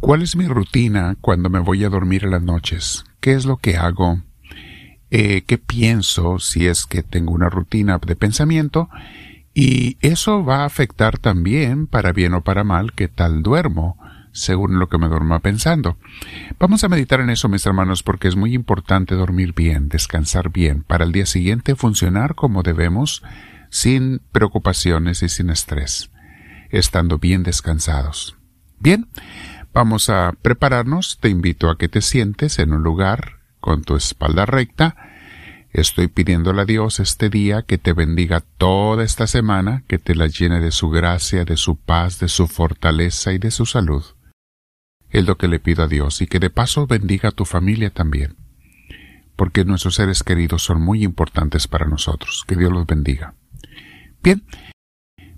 ¿Cuál es mi rutina cuando me voy a dormir en las noches? ¿Qué es lo que hago? Eh, ¿Qué pienso si es que tengo una rutina de pensamiento? Y eso va a afectar también, para bien o para mal, qué tal duermo, según lo que me duerma pensando. Vamos a meditar en eso, mis hermanos, porque es muy importante dormir bien, descansar bien, para el día siguiente funcionar como debemos, sin preocupaciones y sin estrés, estando bien descansados. Bien, vamos a prepararnos. Te invito a que te sientes en un lugar con tu espalda recta, Estoy pidiéndole a Dios este día que te bendiga toda esta semana, que te la llene de su gracia, de su paz, de su fortaleza y de su salud. Es lo que le pido a Dios y que de paso bendiga a tu familia también, porque nuestros seres queridos son muy importantes para nosotros. Que Dios los bendiga. Bien,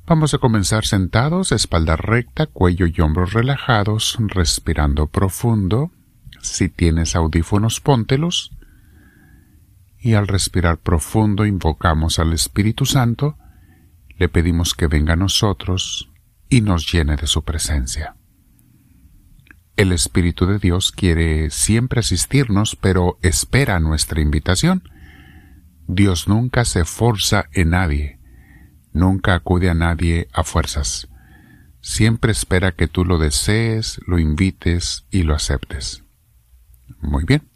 vamos a comenzar sentados, espalda recta, cuello y hombros relajados, respirando profundo. Si tienes audífonos, póntelos y al respirar profundo invocamos al Espíritu Santo, le pedimos que venga a nosotros y nos llene de su presencia. El Espíritu de Dios quiere siempre asistirnos, pero espera nuestra invitación. Dios nunca se forza en nadie, nunca acude a nadie a fuerzas. Siempre espera que tú lo desees, lo invites y lo aceptes. Muy bien.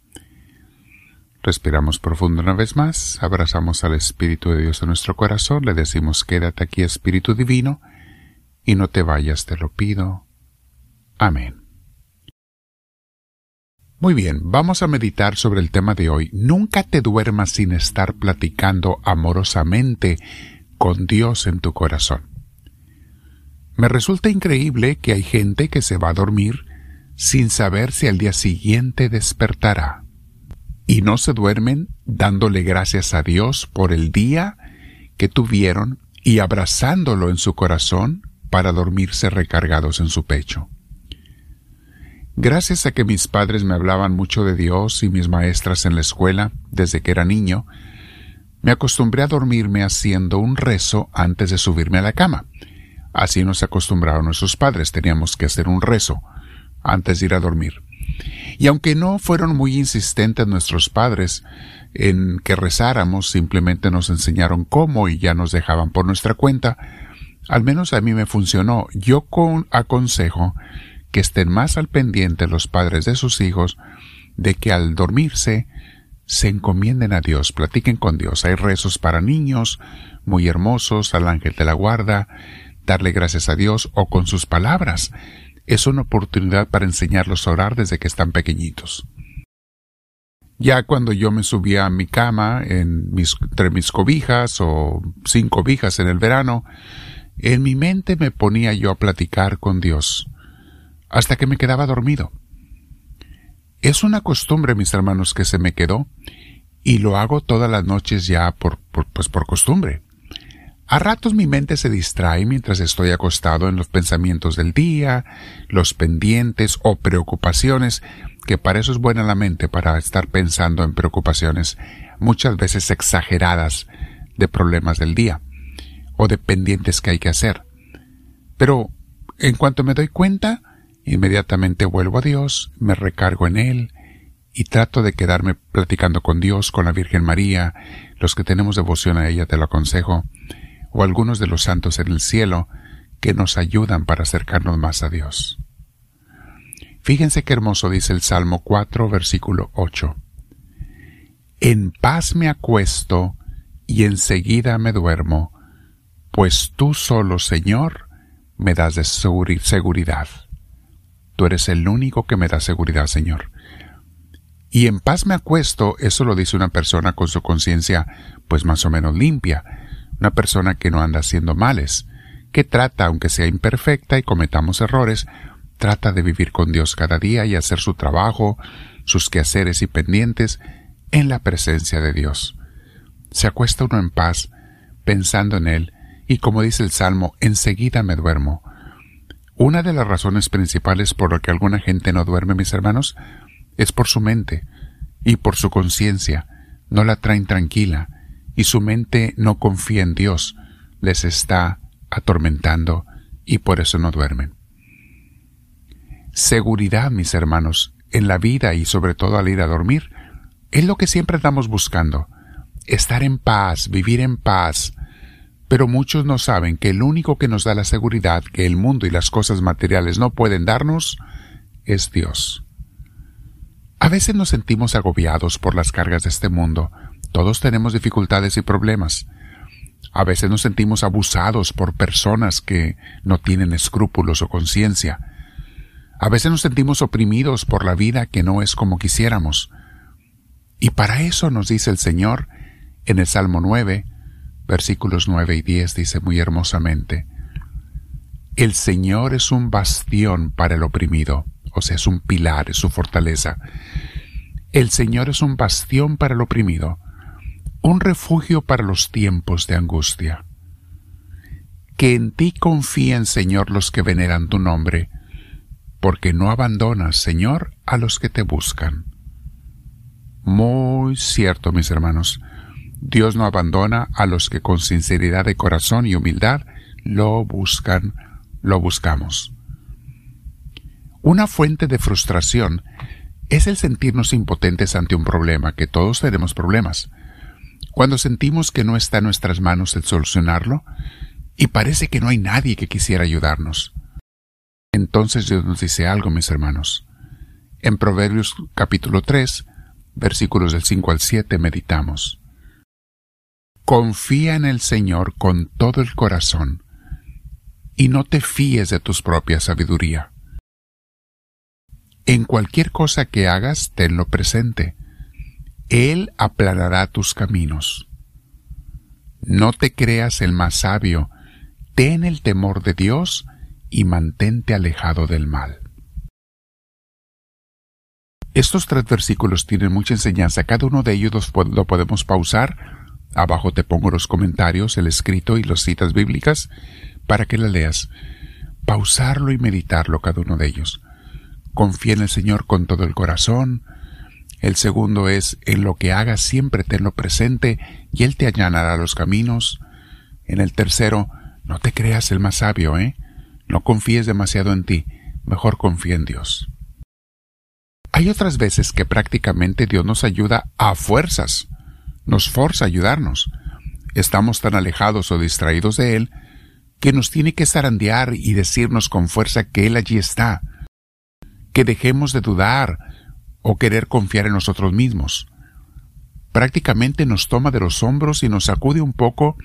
Respiramos profundo una vez más, abrazamos al Espíritu de Dios en nuestro corazón, le decimos quédate aquí Espíritu Divino, y no te vayas, te lo pido. Amén. Muy bien, vamos a meditar sobre el tema de hoy. Nunca te duermas sin estar platicando amorosamente con Dios en tu corazón. Me resulta increíble que hay gente que se va a dormir sin saber si al día siguiente despertará y no se duermen dándole gracias a Dios por el día que tuvieron y abrazándolo en su corazón para dormirse recargados en su pecho. Gracias a que mis padres me hablaban mucho de Dios y mis maestras en la escuela desde que era niño, me acostumbré a dormirme haciendo un rezo antes de subirme a la cama. Así nos acostumbraron nuestros padres, teníamos que hacer un rezo antes de ir a dormir. Y aunque no fueron muy insistentes nuestros padres en que rezáramos, simplemente nos enseñaron cómo y ya nos dejaban por nuestra cuenta, al menos a mí me funcionó. Yo con aconsejo que estén más al pendiente los padres de sus hijos de que al dormirse se encomienden a Dios, platiquen con Dios. Hay rezos para niños muy hermosos, al ángel de la guarda, darle gracias a Dios o con sus palabras es una oportunidad para enseñarlos a orar desde que están pequeñitos. Ya cuando yo me subía a mi cama en mis, entre mis cobijas o sin cobijas en el verano, en mi mente me ponía yo a platicar con Dios, hasta que me quedaba dormido. Es una costumbre, mis hermanos, que se me quedó, y lo hago todas las noches ya por, pues por costumbre. A ratos mi mente se distrae mientras estoy acostado en los pensamientos del día, los pendientes o preocupaciones, que para eso es buena la mente, para estar pensando en preocupaciones muchas veces exageradas de problemas del día o de pendientes que hay que hacer. Pero en cuanto me doy cuenta, inmediatamente vuelvo a Dios, me recargo en Él y trato de quedarme platicando con Dios, con la Virgen María, los que tenemos devoción a ella te lo aconsejo, o algunos de los santos en el cielo que nos ayudan para acercarnos más a Dios. Fíjense qué hermoso dice el Salmo 4, versículo 8. En paz me acuesto y enseguida me duermo, pues tú solo, Señor, me das de seguridad. Tú eres el único que me da seguridad, Señor. Y en paz me acuesto, eso lo dice una persona con su conciencia pues más o menos limpia, una persona que no anda haciendo males, que trata, aunque sea imperfecta y cometamos errores, trata de vivir con Dios cada día y hacer su trabajo, sus quehaceres y pendientes en la presencia de Dios. Se acuesta uno en paz, pensando en Él, y como dice el Salmo, enseguida me duermo. Una de las razones principales por la que alguna gente no duerme, mis hermanos, es por su mente y por su conciencia. No la traen tranquila, y su mente no confía en Dios, les está atormentando y por eso no duermen. Seguridad, mis hermanos, en la vida y sobre todo al ir a dormir, es lo que siempre estamos buscando. Estar en paz, vivir en paz. Pero muchos no saben que el único que nos da la seguridad que el mundo y las cosas materiales no pueden darnos es Dios. A veces nos sentimos agobiados por las cargas de este mundo. Todos tenemos dificultades y problemas. A veces nos sentimos abusados por personas que no tienen escrúpulos o conciencia. A veces nos sentimos oprimidos por la vida que no es como quisiéramos. Y para eso nos dice el Señor en el Salmo 9, versículos 9 y 10, dice muy hermosamente, El Señor es un bastión para el oprimido o sea, es un pilar, es su fortaleza. El Señor es un bastión para el oprimido, un refugio para los tiempos de angustia. Que en ti confíen, Señor, los que veneran tu nombre, porque no abandonas, Señor, a los que te buscan. Muy cierto, mis hermanos. Dios no abandona a los que con sinceridad de corazón y humildad lo buscan, lo buscamos. Una fuente de frustración es el sentirnos impotentes ante un problema, que todos tenemos problemas. Cuando sentimos que no está en nuestras manos el solucionarlo, y parece que no hay nadie que quisiera ayudarnos. Entonces Dios nos dice algo, mis hermanos. En Proverbios capítulo 3, versículos del 5 al 7, meditamos. Confía en el Señor con todo el corazón, y no te fíes de tus propias sabiduría. En cualquier cosa que hagas, tenlo presente. Él aplanará tus caminos. No te creas el más sabio, ten el temor de Dios y mantente alejado del mal. Estos tres versículos tienen mucha enseñanza, cada uno de ellos lo podemos pausar. Abajo te pongo los comentarios, el escrito y las citas bíblicas para que la leas. Pausarlo y meditarlo cada uno de ellos confía en el Señor con todo el corazón. El segundo es, en lo que hagas siempre tenlo presente y Él te allanará los caminos. En el tercero, no te creas el más sabio, ¿eh? No confíes demasiado en ti, mejor confía en Dios. Hay otras veces que prácticamente Dios nos ayuda a fuerzas, nos forza a ayudarnos. Estamos tan alejados o distraídos de Él que nos tiene que zarandear y decirnos con fuerza que Él allí está, que dejemos de dudar o querer confiar en nosotros mismos. Prácticamente nos toma de los hombros y nos sacude un poco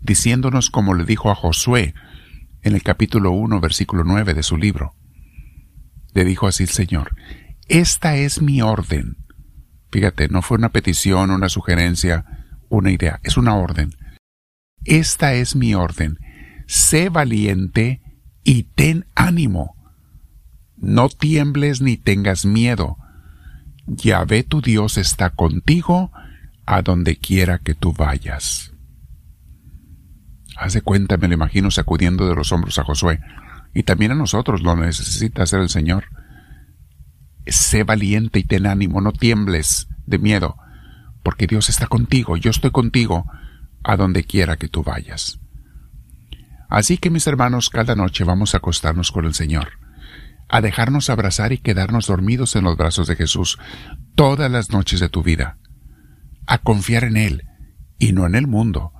diciéndonos como le dijo a Josué en el capítulo 1, versículo 9 de su libro. Le dijo así el Señor, esta es mi orden. Fíjate, no fue una petición, una sugerencia, una idea, es una orden. Esta es mi orden. Sé valiente y ten ánimo. No tiembles ni tengas miedo. Yahvé tu Dios está contigo a donde quiera que tú vayas. Haz de cuenta, me lo imagino sacudiendo de los hombros a Josué. Y también a nosotros lo necesita hacer el Señor. Sé valiente y ten ánimo, no tiembles de miedo, porque Dios está contigo, yo estoy contigo, a donde quiera que tú vayas. Así que mis hermanos, cada noche vamos a acostarnos con el Señor a dejarnos abrazar y quedarnos dormidos en los brazos de Jesús todas las noches de tu vida, a confiar en Él y no en el mundo,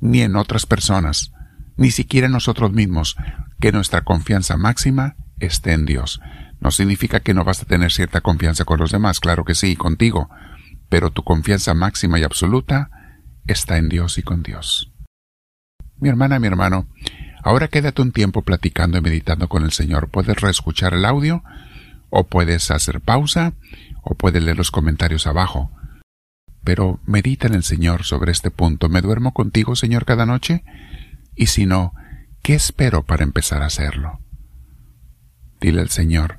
ni en otras personas, ni siquiera en nosotros mismos, que nuestra confianza máxima esté en Dios. No significa que no vas a tener cierta confianza con los demás, claro que sí, contigo, pero tu confianza máxima y absoluta está en Dios y con Dios. Mi hermana, mi hermano, Ahora quédate un tiempo platicando y meditando con el Señor. Puedes reescuchar el audio, o puedes hacer pausa, o puedes leer los comentarios abajo. Pero medita en el Señor sobre este punto. ¿Me duermo contigo, Señor, cada noche? Y si no, ¿qué espero para empezar a hacerlo? Dile al Señor,